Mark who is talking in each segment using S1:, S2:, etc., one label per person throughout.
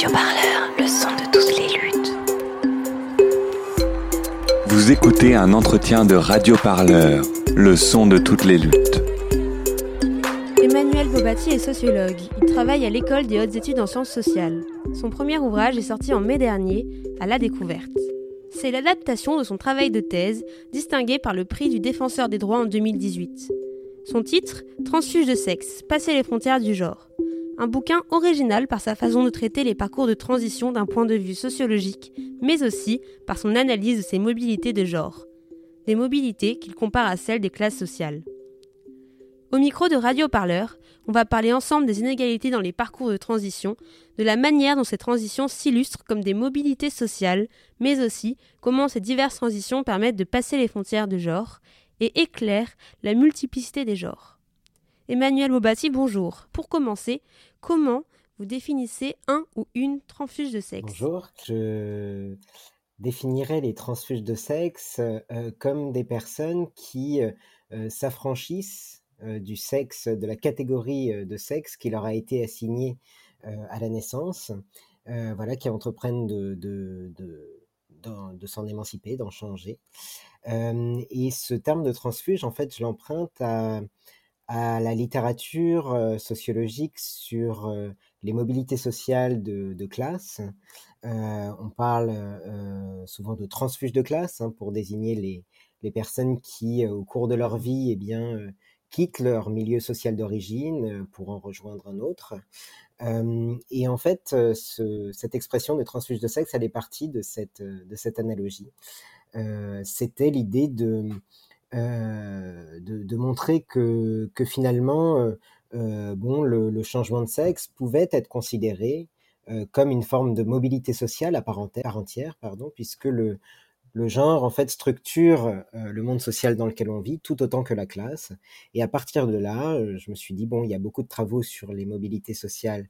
S1: Radio Parleur, le son de toutes les luttes.
S2: Vous écoutez un entretien de Radio Parleur, le son de toutes les luttes.
S3: Emmanuel Bobati est sociologue. Il travaille à l'école des hautes études en sciences sociales. Son premier ouvrage est sorti en mai dernier, à la découverte. C'est l'adaptation de son travail de thèse, distingué par le prix du défenseur des droits en 2018. Son titre Transfuge de sexe, passer les frontières du genre. Un bouquin original par sa façon de traiter les parcours de transition d'un point de vue sociologique, mais aussi par son analyse de ces mobilités de genre. Des mobilités qu'il compare à celles des classes sociales. Au micro de Radio Parleur, on va parler ensemble des inégalités dans les parcours de transition, de la manière dont ces transitions s'illustrent comme des mobilités sociales, mais aussi comment ces diverses transitions permettent de passer les frontières de genre et éclairent la multiplicité des genres. Emmanuel Bobati, bonjour. Pour commencer, comment vous définissez un ou une transfuge de sexe?
S4: Bonjour, je définirais les transfuges de sexe euh, comme des personnes qui euh, euh, s'affranchissent du sexe, de la catégorie de sexe qui leur a été assignée à la naissance, voilà, qui entreprennent de, de s'en émanciper, d'en changer. et ce terme de transfuge, en fait, je l'emprunte à à la littérature euh, sociologique sur euh, les mobilités sociales de, classe. Euh, on parle souvent de transfuge de classe hein, pour désigner les, les, personnes qui, au cours de leur vie, eh bien, quittent leur milieu social d'origine pour en rejoindre un autre. et en fait, ce, cette expression de transfuge de sexe, elle est partie de cette, de cette analogie. C'était l'idée de euh, de, montrer que, finalement, euh, euh, bon, le, changement de sexe pouvait être considéré comme une forme de mobilité sociale à part entière, pardon, puisque le, le genre en fait structure le monde social dans lequel on vit tout autant que la classe. Et à partir de là, je me suis dit bon, il y a beaucoup de travaux sur les mobilités sociales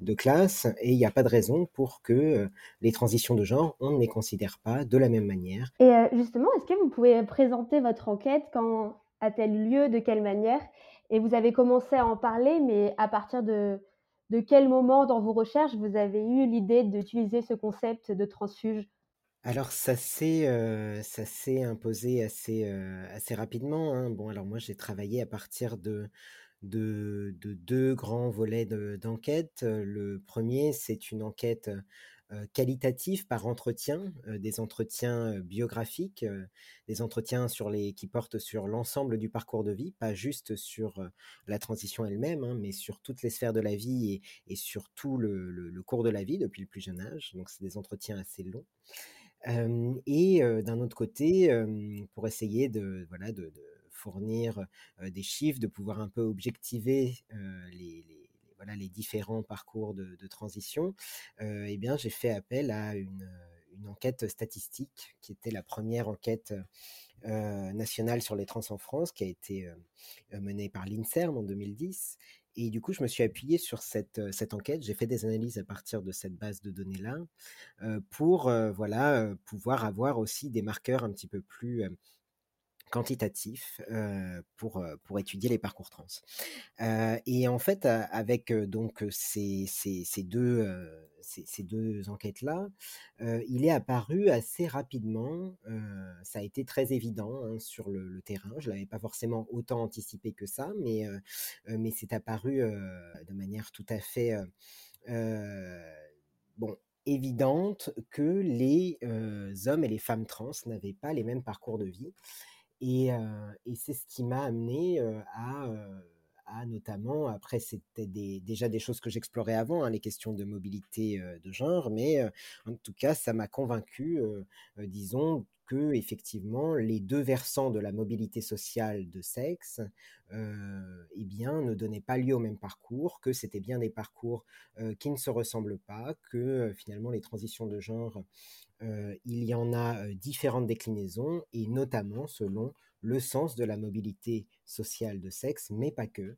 S4: de classe et il n'y a pas de raison pour que euh, les transitions de genre, on ne les considère pas de la même manière.
S3: Et euh, justement, est-ce que vous pouvez présenter votre enquête? Quand a-t-elle lieu? De quelle manière? Et vous avez commencé à en parler, mais à partir de, de quel moment dans vos recherches vous avez eu l'idée d'utiliser ce concept de transfuge?
S4: Alors ça s'est euh, ça s'est imposé assez assez rapidement. Hein. Bon alors moi j'ai travaillé à partir de de, deux grands volets d'enquête. Le premier, c'est une enquête qualitative par entretien, des entretiens biographiques, des entretiens sur les, qui portent sur l'ensemble du parcours de vie, pas juste sur la transition elle-même, hein, mais sur toutes les sphères de la vie et, sur tout le, cours de la vie depuis le plus jeune âge. Donc c'est des entretiens assez longs. et d'un autre côté, pour essayer de, voilà, de fournir des chiffres, de pouvoir un peu objectiver les, voilà, les différents parcours de, transition, eh bien, j'ai fait appel à une, enquête statistique qui était la première enquête nationale sur les trans en France, qui a été menée par l'INSERM en 2010. Et du coup, je me suis appuyé sur cette, cette enquête. J'ai fait des analyses à partir de cette base de données-là pour voilà, pouvoir avoir aussi des marqueurs un petit peu plus quantitatif pour, pour étudier les parcours trans. et en fait, avec donc ces, ces, deux, ces, deux enquêtes-là, il est apparu assez rapidement, ça a été très évident hein, sur le, terrain, je ne l'avais pas forcément autant anticipé que ça, mais, mais c'est apparu de manière tout à fait... bon, évidente que les hommes et les femmes trans n'avaient pas les mêmes parcours de vie et, c'est ce qui m'a amené à, notamment, après c'était déjà des choses que j'explorais avant, hein, les questions de mobilité de genre, mais en tout cas ça m'a convaincu, disons, que effectivement les deux versants de la mobilité sociale de sexe eh bien, ne donnaient pas lieu au même parcours, que c'était bien des parcours qui ne se ressemblent pas, que finalement les transitions de genre il y en a différentes déclinaisons, et notamment selon le sens de la mobilité sociale de sexe, mais pas que.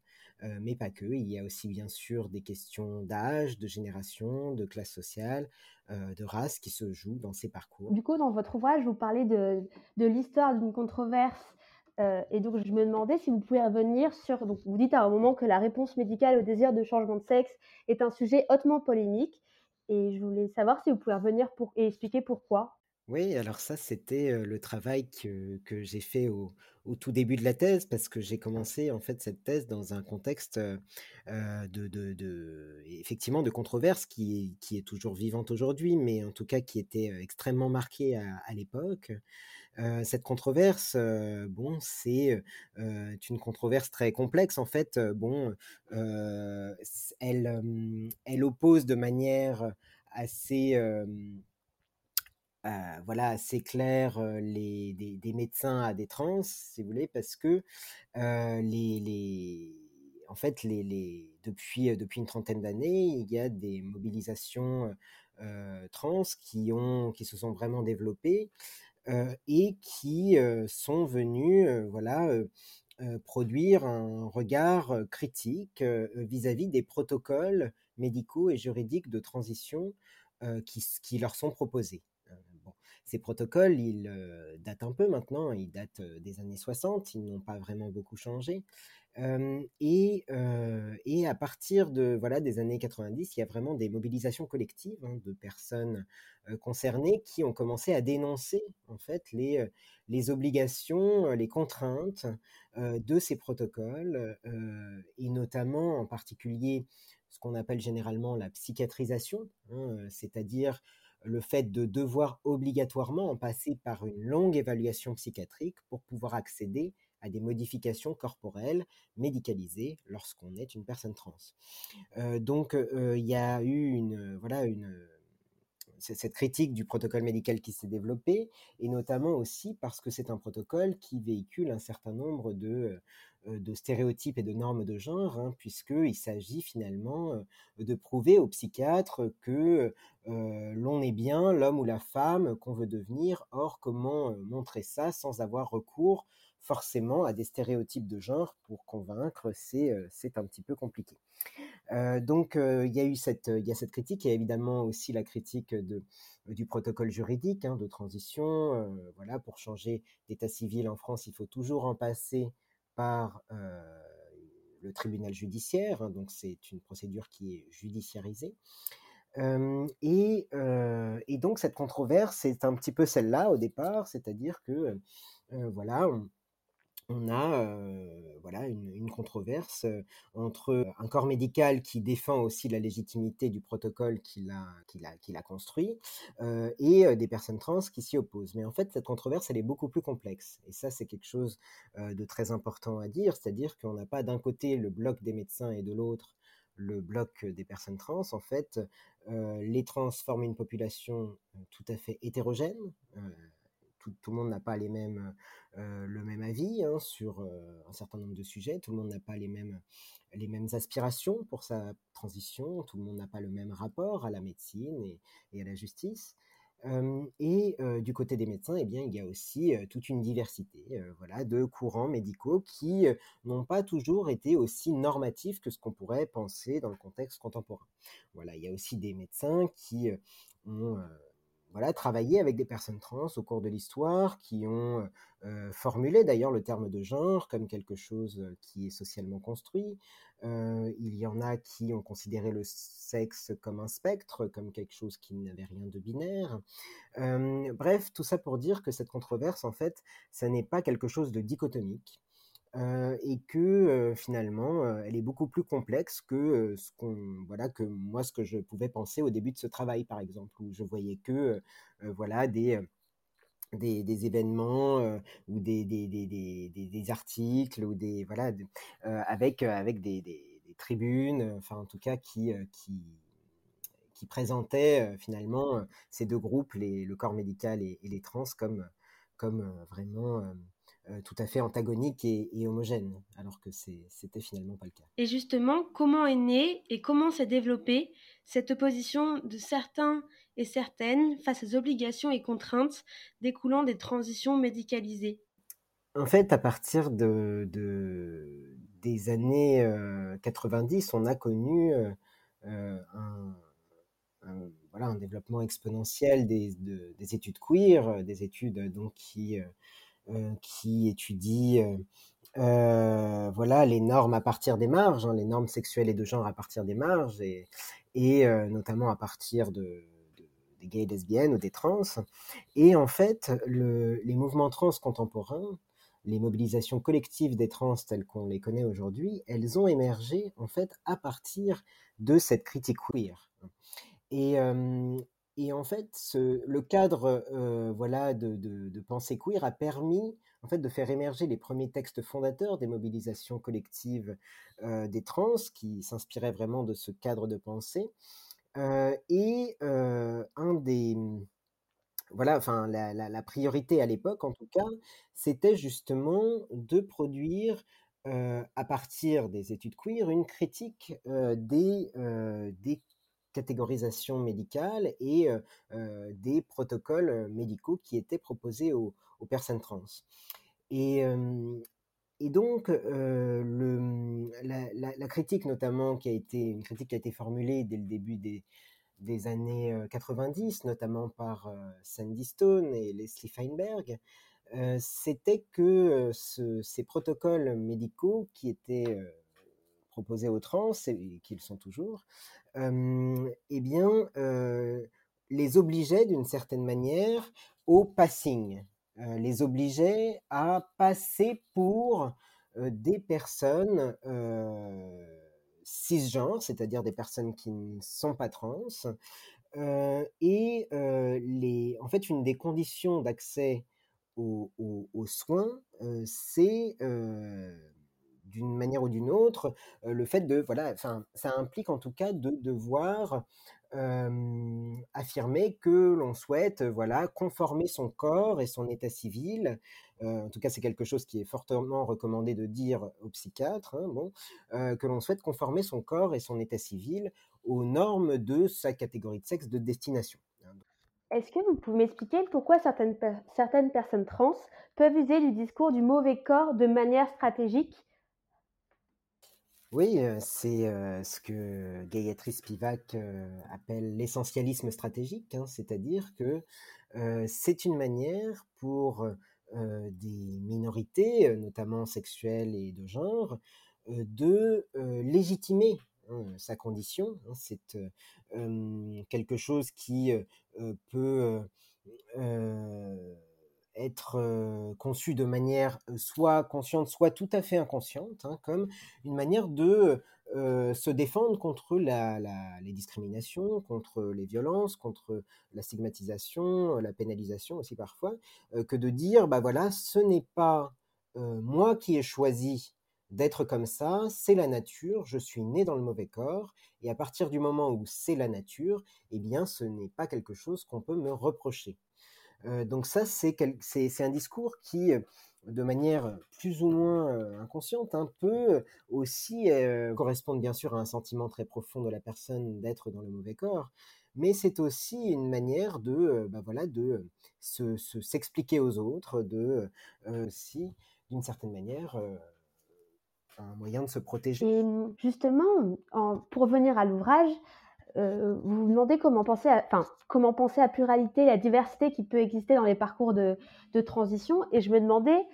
S4: mais pas que. Il y a aussi bien sûr des questions d'âge, de génération, de classe sociale, de race qui se jouent dans ces parcours.
S3: Du coup, dans votre ouvrage, vous parlez de, l'histoire d'une controverse. et donc, je me demandais si vous pouvez revenir sur. vous dites à un moment que la réponse médicale au désir de changement de sexe est un sujet hautement polémique. Et je voulais savoir si vous pouvez revenir pour et expliquer pourquoi.
S4: Oui, alors ça, c'était le travail que, que j'ai fait au, au tout début de la thèse, parce que j'ai commencé en fait cette thèse dans un contexte de, de, de- effectivement de controverse qui, qui est toujours vivante aujourd'hui, mais en tout cas qui était extrêmement marquée à, à l'époque. Cette controverse, bon, c'est une controverse très complexe en fait. Bon, c- elle, elle oppose de manière assez euh, voilà, assez clair euh, les, des, médecins à des trans, si vous voulez, parce que euh, les, en fait, les, depuis, une trentaine d'années, il y a des mobilisations trans qui, se sont vraiment développées et qui sont venues voilà, produire un regard critique vis-à-vis des protocoles médicaux et juridiques de transition qui leur sont proposés. Ces protocoles, ils euh, datent un peu maintenant, ils datent des années 60, ils n'ont pas vraiment beaucoup changé. Et, à partir de voilà des années 90, il y a vraiment des mobilisations collectives hein, de personnes concernées qui ont commencé à dénoncer en fait les, obligations, les contraintes de ces protocoles, et notamment en particulier ce qu'on appelle généralement la psychiatrisation, hein, c'est-à-dire le fait de devoir obligatoirement en passer par une longue évaluation psychiatrique pour pouvoir accéder à des modifications corporelles médicalisées lorsqu'on est une personne trans. Euh, donc euh, il y a eu une voilà une cette critique du protocole médical qui s'est développée, et notamment aussi parce que c'est un protocole qui véhicule un certain nombre de, euh, stéréotypes et de normes de genre, hein, puisqu'il s'agit finalement euh, de prouver aux psychiatres que euh, l'on est bien l'homme ou la femme qu'on veut devenir. Or, comment montrer ça sans avoir recours forcément à des stéréotypes de genre pour convaincre, c'est euh, c'est un petit peu compliqué. Euh, donc, euh, il y a eu cette, il y a cette critique. A évidemment aussi la critique de, du protocole juridique hein, de transition. Voilà, pour changer d'état civil en France, il faut toujours en passer par le tribunal judiciaire. hein, donc, c'est une procédure qui est judiciarisée. Et, et donc, cette controverse, c'est un petit peu celle-là au départ, c'est-à-dire que, voilà, on, on a voilà une, controverse entre un corps médical qui défend aussi la légitimité du protocole qu'il a, construit et des personnes trans qui s'y opposent. Mais en fait, cette controverse, elle est beaucoup plus complexe. Et ça, c'est quelque chose de très important à dire, c'est-à-dire qu'on n'a pas d'un côté le bloc des médecins et de l'autre le bloc des personnes trans. En fait, les trans forment une population tout à fait hétérogène. Tout, le monde n'a pas les mêmes, euh, le même avis hein, sur euh, un certain nombre de sujets, tout le monde n'a pas les mêmes, les mêmes aspirations pour sa transition, tout le monde n'a pas le même rapport à la médecine et, à la justice. Et euh, du côté des médecins, eh bien, il y a aussi toute une diversité voilà, de courants médicaux qui n'ont pas toujours été aussi normatifs que ce qu'on pourrait penser dans le contexte contemporain. Voilà, il y a aussi des médecins qui ont voilà, travaillé avec des personnes trans au cours de l'histoire, qui ont euh, formulé d'ailleurs le terme de genre comme quelque chose qui est socialement construit. Euh, il y en a qui ont considéré le sexe comme un spectre, comme quelque chose qui n'avait rien de binaire. Euh, bref, tout ça pour dire que cette controverse, en fait, ça n'est pas quelque chose de dichotomique. Et que finalement elle est beaucoup plus complexe que ce qu'on voilà que moi ce que je pouvais penser au début de ce travail par exemple où je voyais que voilà des des, des, événements ou des, des, des, articles ou des voilà avec avec des, tribunes enfin en tout cas qui qui qui présentaient finalement ces deux groupes les, le corps médical et, et les trans comme comme vraiment tout à fait antagonique et, et homogène, alors que c'était finalement pas le cas.
S3: Et justement, comment est née et comment s'est développée cette opposition de certains et certaines face aux obligations et contraintes découlant des transitions médicalisées?
S4: En fait, à partir de, de des années euh, 90, on a connu euh, un, un, voilà, un développement exponentiel des, de, des études queer, des études donc qui euh, qui étudie voilà, les normes à partir des marges, hein, les normes sexuelles et de genre à partir des marges, et, notamment à partir de, des gays et lesbiennes ou des trans. Et en fait, le, les mouvements trans contemporains, les mobilisations collectives des trans telles qu'on les connaît aujourd'hui, elles ont émergé en fait à partir de cette critique queer. Et, et en fait, le cadre euh, voilà, de, pensée queer a permis en fait, de faire émerger les premiers textes fondateurs des mobilisations collectives euh, des trans, qui s'inspiraient vraiment de ce cadre de pensée. Euh, et un des voilà, enfin la, la, priorité à l'époque en tout cas, c'était justement de produire à partir des études queer une critique des, des catégorisation médicale et euh, des protocoles médicaux qui étaient proposés aux, personnes trans. Et, euh, et donc, euh, le, la, critique notamment qui a été une critique qui a été formulée dès le début des, des années 90, notamment par euh, Sandy Stone et Leslie Feinberg, euh, c'était que ce, ces protocoles médicaux qui étaient proposés aux trans et qu'ils sont toujours, eh bien, les obligeait d'une certaine manière au passing, les obligeait à passer pour des personnes cisgenres, c'est-à-dire des personnes qui ne sont pas trans, et les, en fait, une des conditions d'accès aux, soins, c'est d'une manière ou d'une autre, le fait de, voilà, ça implique en tout cas de devoir affirmer que l'on souhaite, voilà, conformer son corps et son état civil. En tout cas, c'est quelque chose qui est fortement recommandé de dire aux psychiatres, hein, que l'on souhaite conformer son corps et son état civil aux normes de sa catégorie de sexe de destination.
S3: Est-ce que vous pouvez m'expliquer pourquoi certaines, certaines personnes trans peuvent user du discours du mauvais corps de manière stratégique?
S4: Oui, c'est ce que Gayatri Spivak appelle l'essentialisme stratégique, hein, c'est-à-dire que c'est une manière pour des minorités, notamment sexuelles et de genre, de légitimer hein, sa condition. Hein, c'est quelque chose qui peut être conçu de manière soit consciente, soit tout à fait inconsciente, hein, comme une manière de se défendre contre les discriminations, contre les violences, contre la stigmatisation, la pénalisation aussi parfois, que de dire, bah voilà, ce n'est pas moi qui ai choisi d'être comme ça, c'est la nature, je suis né dans le mauvais corps, et à partir du moment où c'est la nature, eh bien ce n'est pas quelque chose qu'on peut me reprocher. Euh, donc ça, c'est un discours qui, euh, de manière plus ou moins euh, inconsciente, hein, peut aussi euh, correspondre bien sûr à un sentiment très profond de la personne d'être dans le mauvais corps, mais c'est aussi une manière de, bah voilà, de se, s'expliquer aux autres, de aussi, d'une certaine manière, un moyen de se protéger.
S3: Et justement, en, pour revenir à l'ouvrage, euh, vous vous demandez comment penser, à, enfin, comment penser à pluralité, la diversité qui peut exister dans les parcours de, transition. Et je me demandais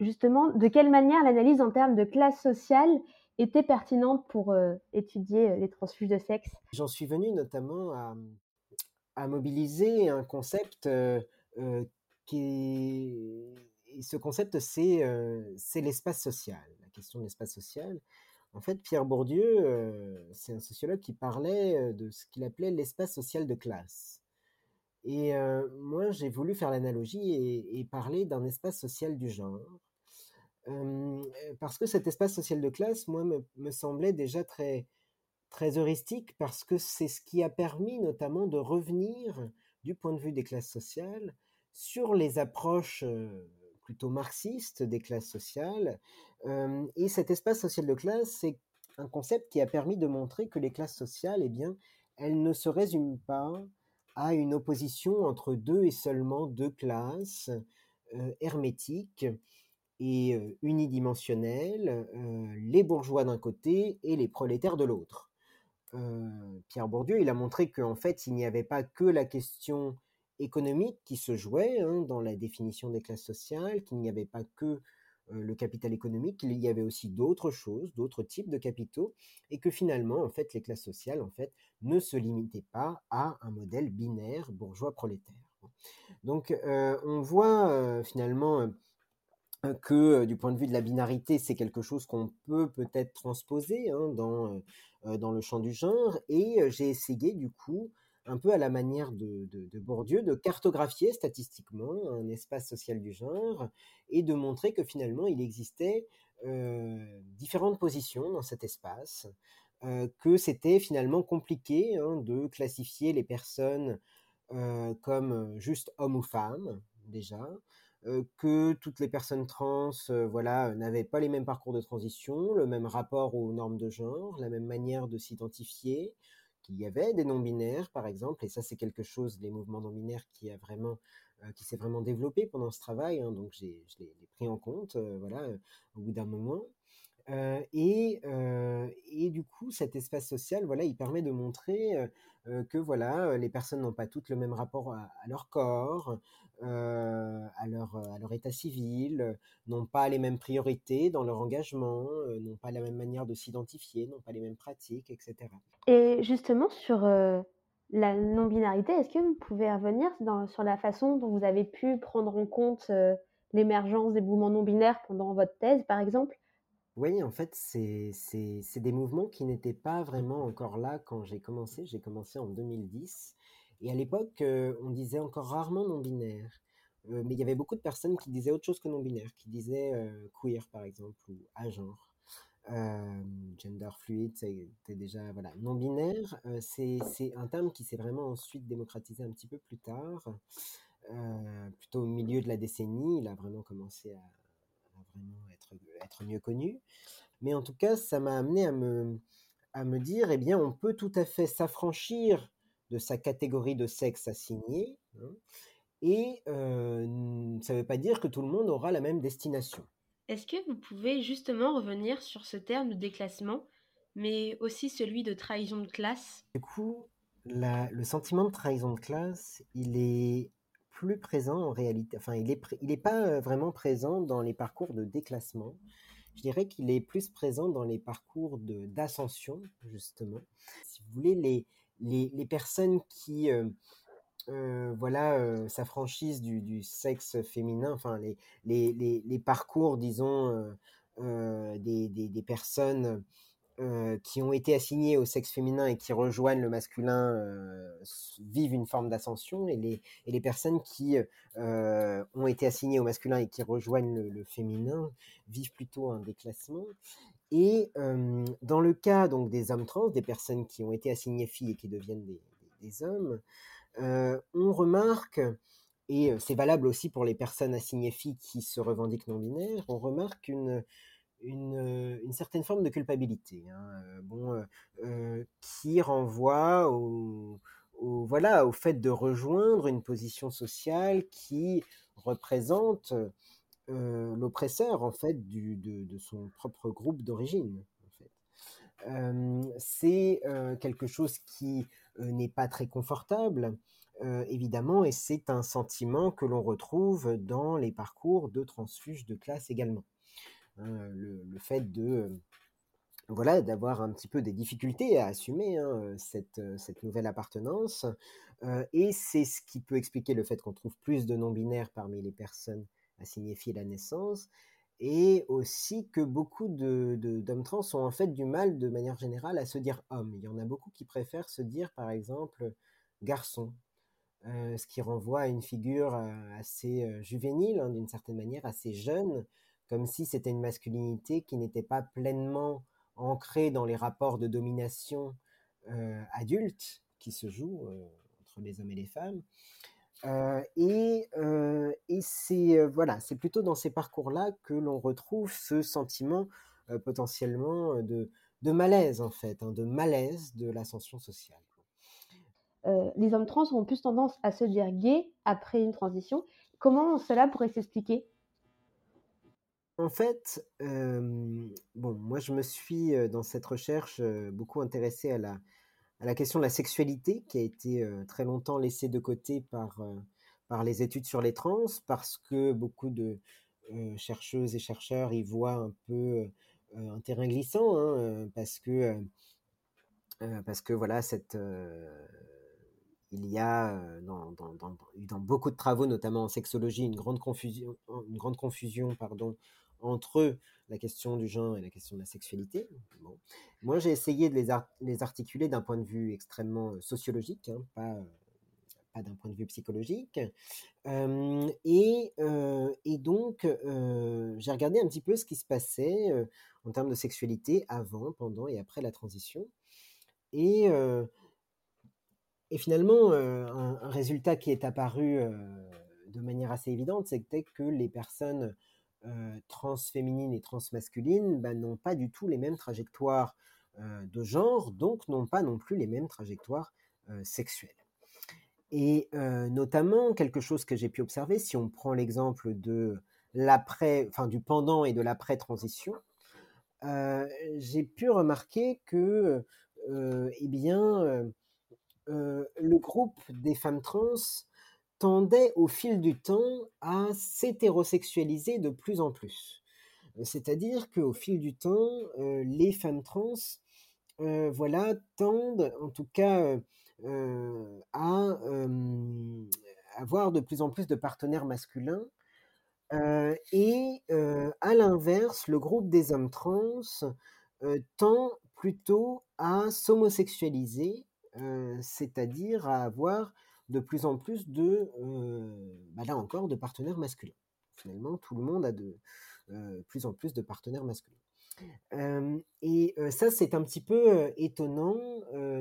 S3: justement de quelle manière l'analyse en termes de classe sociale était pertinente pour euh, étudier les transfuges de sexe.
S4: J'en suis venu notamment à, mobiliser un concept euh, euh qui est... Ce concept, c'est euh, l'espace social, la question de l'espace social. En fait, Pierre Bourdieu, euh, c'est un sociologue qui parlait euh, de ce qu'il appelait l'espace social de classe. Et euh, moi, j'ai voulu faire l'analogie et, parler d'un espace social du genre. Parce que cet espace social de classe, moi, me, semblait déjà très heuristique, parce que c'est ce qui a permis notamment de revenir, du point de vue des classes sociales, sur les approches plutôt marxiste des classes sociales. Euh, et cet espace social de classe, c'est un concept qui a permis de montrer que les classes sociales, eh bien, elles ne se résument pas à une opposition entre deux et seulement deux classes euh, hermétiques et euh, unidimensionnelles, les bourgeois d'un côté et les prolétaires de l'autre. Pierre Bourdieu, il a montré qu'en fait, il n'y avait pas que la question économique qui se jouait hein, dans la définition des classes sociales, qu'il n'y avait pas que le capital économique, qu'il y avait aussi d'autres choses, d'autres types de capitaux, et que finalement, en fait, les classes sociales, en fait, ne se limitaient pas à un modèle binaire bourgeois-prolétaire. Donc, on voit finalement que du point de vue de la binarité, c'est quelque chose qu'on peut peut-être transposer hein, dans, dans le champ du genre, et j'ai essayé du coup un peu à la manière de, Bourdieu, de cartographier statistiquement un espace social du genre et de montrer que finalement il existait euh, différentes positions dans cet espace, euh, que c'était finalement compliqué hein, de classifier les personnes euh, comme juste hommes ou femmes déjà, que toutes les personnes trans voilà, n'avaient pas les mêmes parcours de transition, le même rapport aux normes de genre, la même manière de s'identifier, qu'il y avait des non-binaires, par exemple, et ça c'est quelque chose, les mouvements non-binaires qui a vraiment, euh, qui s'est vraiment développé pendant ce travail, hein, donc je l'ai pris en compte, euh, voilà, euh, au bout d'un moment. et, et, du coup, cet espace social, voilà, il permet de montrer que voilà, les personnes n'ont pas toutes le même rapport à, leur corps, à, leur, à leur état civil, n'ont pas les mêmes priorités dans leur engagement, n'ont pas la même manière de s'identifier, n'ont pas les mêmes pratiques, etc.
S3: Et justement, sur la non-binarité, est-ce que vous pouvez revenir sur la façon dont vous avez pu prendre en compte l'émergence des mouvements non-binaires pendant votre thèse, par exemple?
S4: Oui, en fait, c'est des mouvements qui n'étaient pas vraiment encore là quand j'ai commencé. J'ai commencé en 2010. Et à l'époque, on disait encore rarement non-binaire. mais il y avait beaucoup de personnes qui disaient autre chose que non-binaire, qui disaient queer, par exemple, ou agenre. gender fluid, c'était déjà voilà non binaire. c'est un terme qui s'est vraiment ensuite démocratisé un petit peu plus tard, plutôt au milieu de la décennie. Il a vraiment commencé à, vraiment être, être mieux connu. Mais en tout cas, ça m'a amené à me, à me dire, eh bien, on peut tout à fait s'affranchir de sa catégorie de sexe assignée. Hein, et ça ne veut pas dire que tout le monde aura la même destination.
S3: Est-ce que vous pouvez justement revenir sur ce terme de déclassement, mais aussi celui de trahison de classe?
S4: Du coup, le sentiment de trahison de classe, il est plus présent en réalité, enfin il n'est il est pas vraiment présent dans les parcours de déclassement. Je dirais qu'il est plus présent dans les parcours d'ascension, justement. Si vous voulez, les, les, personnes qui euh, euh, voilà, euh, s'affranchissent du, sexe féminin, enfin les, les, les, parcours, disons, des, des, personnes qui ont été assignées au sexe féminin et qui rejoignent le masculin vivent une forme d'ascension, et les, et les personnes qui ont été assignées au masculin et qui rejoignent le, féminin vivent plutôt un déclassement. Et dans le cas donc des hommes trans, des personnes qui ont été assignées filles et qui deviennent des, hommes, on remarque, et c'est valable aussi pour les personnes assignées filles qui se revendiquent non binaires, on remarque une, une, certaine forme de culpabilité, hein, bon, qui renvoie au, voilà, au fait de rejoindre une position sociale qui représente l'oppresseur en fait de, son propre groupe d'origine. c'est quelque chose qui n'est pas très confortable, évidemment, et c'est un sentiment que l'on retrouve dans les parcours de transfuges de classe également. Hein, le, fait de voilà, d'avoir un petit peu des difficultés à assumer hein, cette, cette, nouvelle appartenance. et c'est ce qui peut expliquer le fait qu'on trouve plus de non-binaires parmi les personnes à signifier la naissance, et aussi que beaucoup de, d'hommes trans ont en fait du mal de manière générale à se dire homme. Il y en a beaucoup qui préfèrent se dire par exemple garçon, euh, ce qui renvoie à une figure euh, assez euh, juvénile, hein, d'une certaine manière, assez jeune, comme si c'était une masculinité qui n'était pas pleinement ancrée dans les rapports de domination adultes qui se jouent entre les hommes et les femmes. Euh, et, euh, et c'est euh, voilà, c'est plutôt dans ces parcours-là que l'on retrouve ce sentiment potentiellement de, de, malaise en fait, hein, de malaise de l'ascension sociale.
S3: les hommes trans ont plus tendance à se dire gays après une transition. Comment cela pourrait s'expliquer?
S4: En fait, bon, moi je me suis dans cette recherche beaucoup intéressé à la la question de la sexualité qui a été très longtemps laissée de côté par, par les études sur les trans parce que beaucoup de, chercheuses et chercheurs y voient un peu un terrain glissant, hein, parce que parce que voilà cette il y a dans, dans, dans, beaucoup de travaux, notamment en sexologie, une grande confusion, une grande confusion pardon, entre la question du genre et la question de la sexualité. Moi, j'ai essayé de les, articuler d'un point de vue extrêmement sociologique, hein, pas, pas d'un point de vue psychologique. et, et, donc, j'ai regardé un petit peu ce qui se passait en termes de sexualité avant, pendant et après la transition. Et et finalement, un, résultat qui est apparu de manière assez évidente, c'était que les personnes transféminines et transmasculines bah, n'ont pas du tout les mêmes trajectoires de genre, donc n'ont pas non plus les mêmes trajectoires sexuelles. Et notamment, quelque chose que j'ai pu observer, si on prend l'exemple de l'après, enfin du pendant et de l'après-transition, j'ai pu remarquer que, eh bien, le groupe des femmes trans tendait au fil du temps à s'hétérosexualiser de plus en plus. C'est-à-dire qu'au fil du temps, les femmes trans, voilà, tendent, en tout cas, à avoir de plus en plus de partenaires masculins. et à l'inverse, le groupe des hommes trans tend plutôt à s'homosexualiser c'est-à-dire à avoir de plus en plus de, bah là encore, de partenaires masculins. Finalement, tout le monde a de plus en plus de partenaires masculins. et ça, c'est un petit peu étonnant,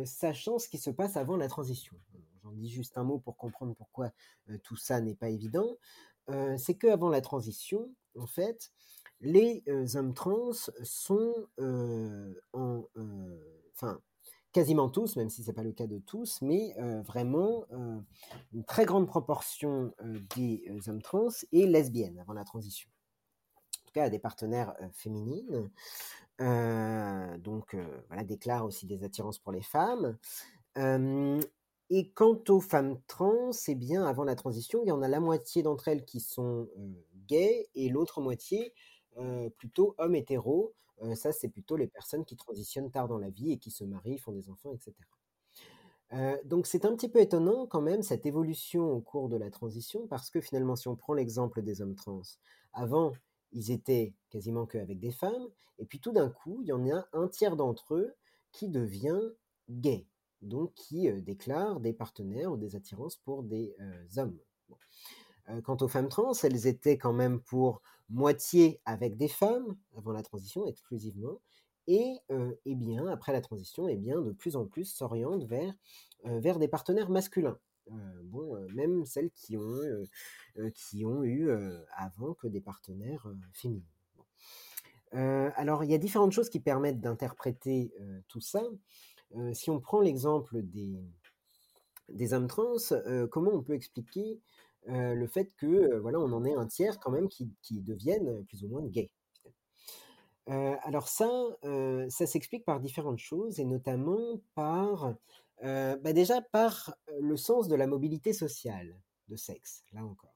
S4: sachant ce qui se passe avant la transition. J'en dis juste un mot pour comprendre pourquoi tout ça n'est pas évident. c'est qu'avant la transition, en fait, les hommes trans sont en, quasiment tous, même si ce n'est pas le cas de tous, mais vraiment une très grande proportion des hommes trans est lesbienne avant la transition. En tout cas, des partenaires féminines. donc, voilà, déclarent aussi des attirances pour les femmes. et quant aux femmes trans, eh bien, avant la transition, il y en a la moitié d'entre elles qui sont gays et l'autre moitié plutôt hommes hétéros ça, c'est plutôt les personnes qui transitionnent tard dans la vie et qui se marient, font des enfants, etc. donc c'est un petit peu étonnant quand même cette évolution au cours de la transition parce que finalement si on prend l'exemple des hommes trans, avant ils étaient quasiment qu'avec des femmes et puis tout d'un coup il y en a un tiers d'entre eux qui devient gay, donc qui déclare des partenaires ou des attirances pour des hommes. Quant aux femmes trans, elles étaient quand même pour moitié avec des femmes avant la transition exclusivement, et, eh bien après la transition, eh bien de plus en plus s'orientent vers, vers des partenaires masculins. même celles qui ont, qui ont eu avant que des partenaires féminins. alors, il y a différentes choses qui permettent d'interpréter tout ça. si on prend l'exemple des, des hommes trans, comment on peut expliquer le fait que voilà, on en ait un tiers quand même qui, qui deviennent plus ou moins gays. alors ça, ça s'explique par différentes choses et notamment par, bah déjà par le sens de la mobilité sociale de sexe, là encore.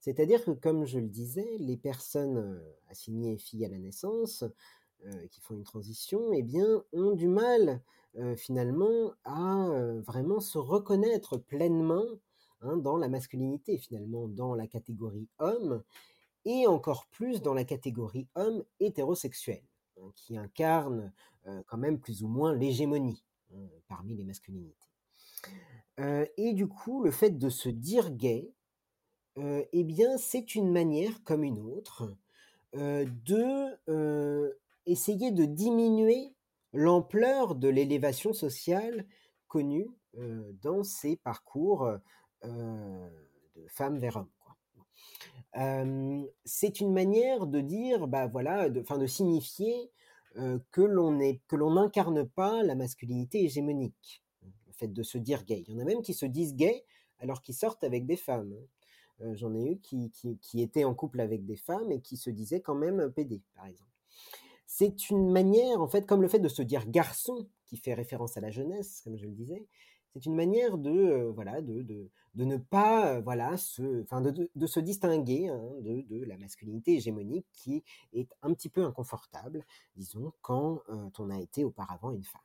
S4: C'est-à-dire que, comme je le disais, les personnes assignées filles à la naissance, qui font une transition, eh bien, ont du mal finalement à vraiment se reconnaître pleinement Hein, dans la masculinité finalement, dans la catégorie homme, et encore plus dans la catégorie homme hétérosexuel, hein, qui incarne quand même plus ou moins l'hégémonie hein, parmi les masculinités. et du coup, le fait de se dire gay, eh bien, c'est une manière comme une autre de essayer de diminuer l'ampleur de l'élévation sociale connue dans ces parcours de femmes vers hommes. c'est une manière de dire, bah voilà, de, de signifier que l'on que l'on n'incarne pas la masculinité hégémonique. Le fait de se dire gay. Il y en a même qui se disent gay alors qu'ils sortent avec des femmes. Hein. J'en ai eu qui, qui, qui, étaient en couple avec des femmes et qui se disaient quand même PD, par exemple. C'est une manière, en fait, comme le fait de se dire garçon, qui fait référence à la jeunesse, comme je le disais, c'est une manière de, voilà, de, de, de, ne pas, voilà, se, enfin, de, de, se distinguer hein, de, de, la masculinité hégémonique qui est un petit peu inconfortable, disons, quand on a été auparavant une femme.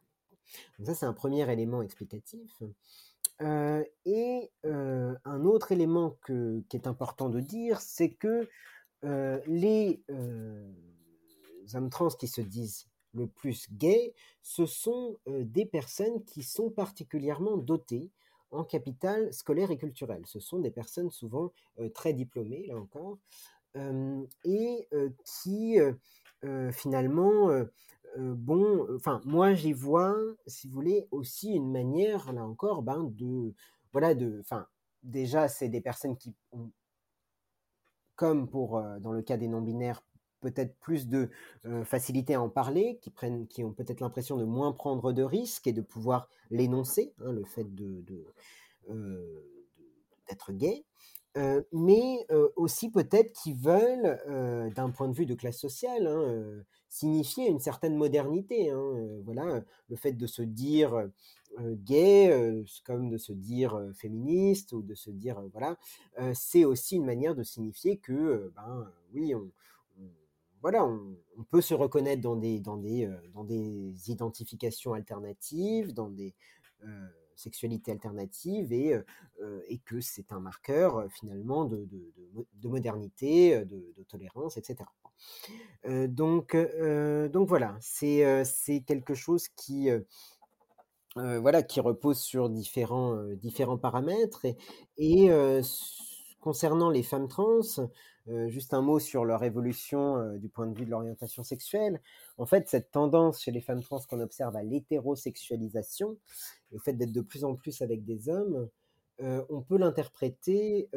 S4: Donc ça, c'est un premier élément explicatif. Euh, et euh, un autre élément que, qui est important de dire, c'est que euh, les hommes trans qui se disent le plus gays, ce sont des personnes qui sont particulièrement dotées en capital scolaire et culturel. Ce sont des personnes souvent très diplômées, là encore, et qui finalement bon, enfin, moi j'y vois, si vous voulez, aussi une manière, là encore, ben, de, voilà, de, enfin, déjà, c'est des personnes qui ont, comme pour, dans le cas des non-binaires, peut-être plus de facilité à en parler, qui prennent, qui ont peut-être l'impression de moins prendre de risques et de pouvoir l'énoncer, hein, le fait de, d'être gay. mais aussi peut-être qui veulent, d'un point de vue de classe sociale, hein, signifier une certaine modernité. Hein, voilà, le fait de se dire gay, comme de se dire féministe ou de se dire voilà, c'est aussi une manière de signifier que ben oui, on, voilà, on, peut se reconnaître dans des des identifications alternatives, dans des sexualités alternatives et, et que c'est un marqueur finalement de, de, de modernité, de, tolérance, etc. donc, voilà, c'est quelque chose qui repose sur différents paramètres et concernant les femmes trans, juste un mot sur leur évolution du point de vue de l'orientation sexuelle. En fait, cette tendance chez les femmes trans qu'on observe à l'hétérosexualisation, le fait d'être de plus en plus avec des hommes, on peut l'interpréter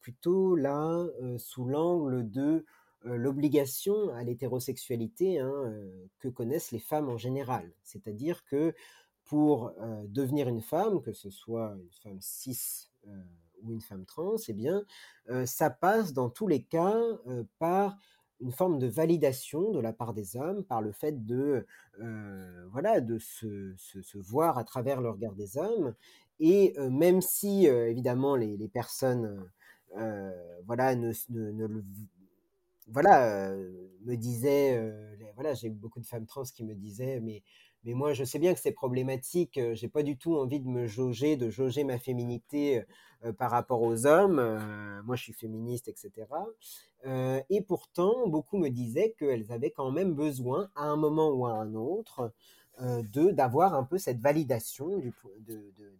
S4: plutôt là sous l'angle de l'obligation à l'hétérosexualité hein, que connaissent les femmes en général. C'est-à-dire que pour devenir une femme, que ce soit une femme cis ou une femme trans, eh bien, ça passe dans tous les cas par une forme de validation de la part des hommes, par le fait de, voilà, de se, voir à travers le regard des hommes. Et même si, évidemment, les, personnes voilà, ne, ne, voilà, me disaient, voilà, j'ai beaucoup de femmes trans qui me disaient, mais mais moi, je sais bien que c'est problématique. J'ai pas du tout envie de me jauger, de jauger ma féminité par rapport aux hommes. moi, je suis féministe, etc. et pourtant, beaucoup me disaient qu'elles avaient quand même besoin, à un moment ou à un autre, de d'avoir un peu cette validation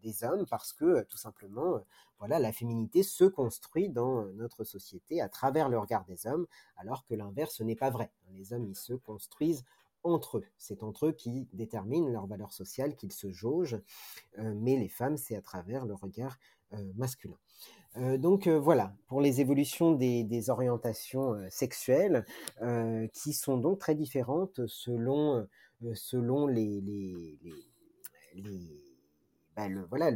S4: des hommes parce que tout simplement voilà la féminité se construit dans notre société à travers le regard des hommes alors que l'inverse n'est pas vrai les hommes ils se construisent entre eux. C'est entre eux qui déterminent leur valeur sociale, qu'ils se jaugent, euh, mais les femmes, c'est à travers le regard euh, masculin. Euh, donc voilà, pour les évolutions des, orientations sexuelles, qui sont donc très différentes selon, les bah, voilà,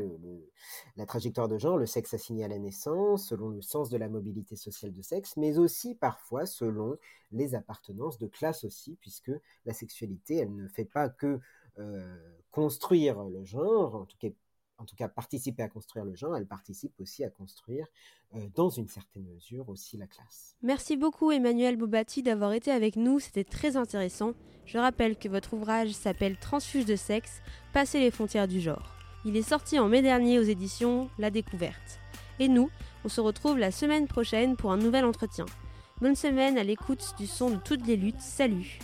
S4: la trajectoire de genre, le sexe assigné à la naissance, selon le sens de la mobilité sociale de sexe, mais aussi parfois selon les appartenances de classe aussi, puisque la sexualité, elle ne fait pas que euh, construire le genre, en tout cas en tout cas participer à construire le genre, elle participe aussi à construire euh, dans une certaine mesure aussi la classe.
S3: Merci beaucoup Emmanuel Bobati d'avoir été avec nous, c'était très intéressant. Je rappelle que votre ouvrage s'appelle Transfuge de sexe, passer les frontières du genre. Il est sorti en mai dernier aux éditions La Découverte. Et nous, on se retrouve la semaine prochaine pour un nouvel entretien. Bonne semaine à l'écoute du son de toutes les luttes. Salut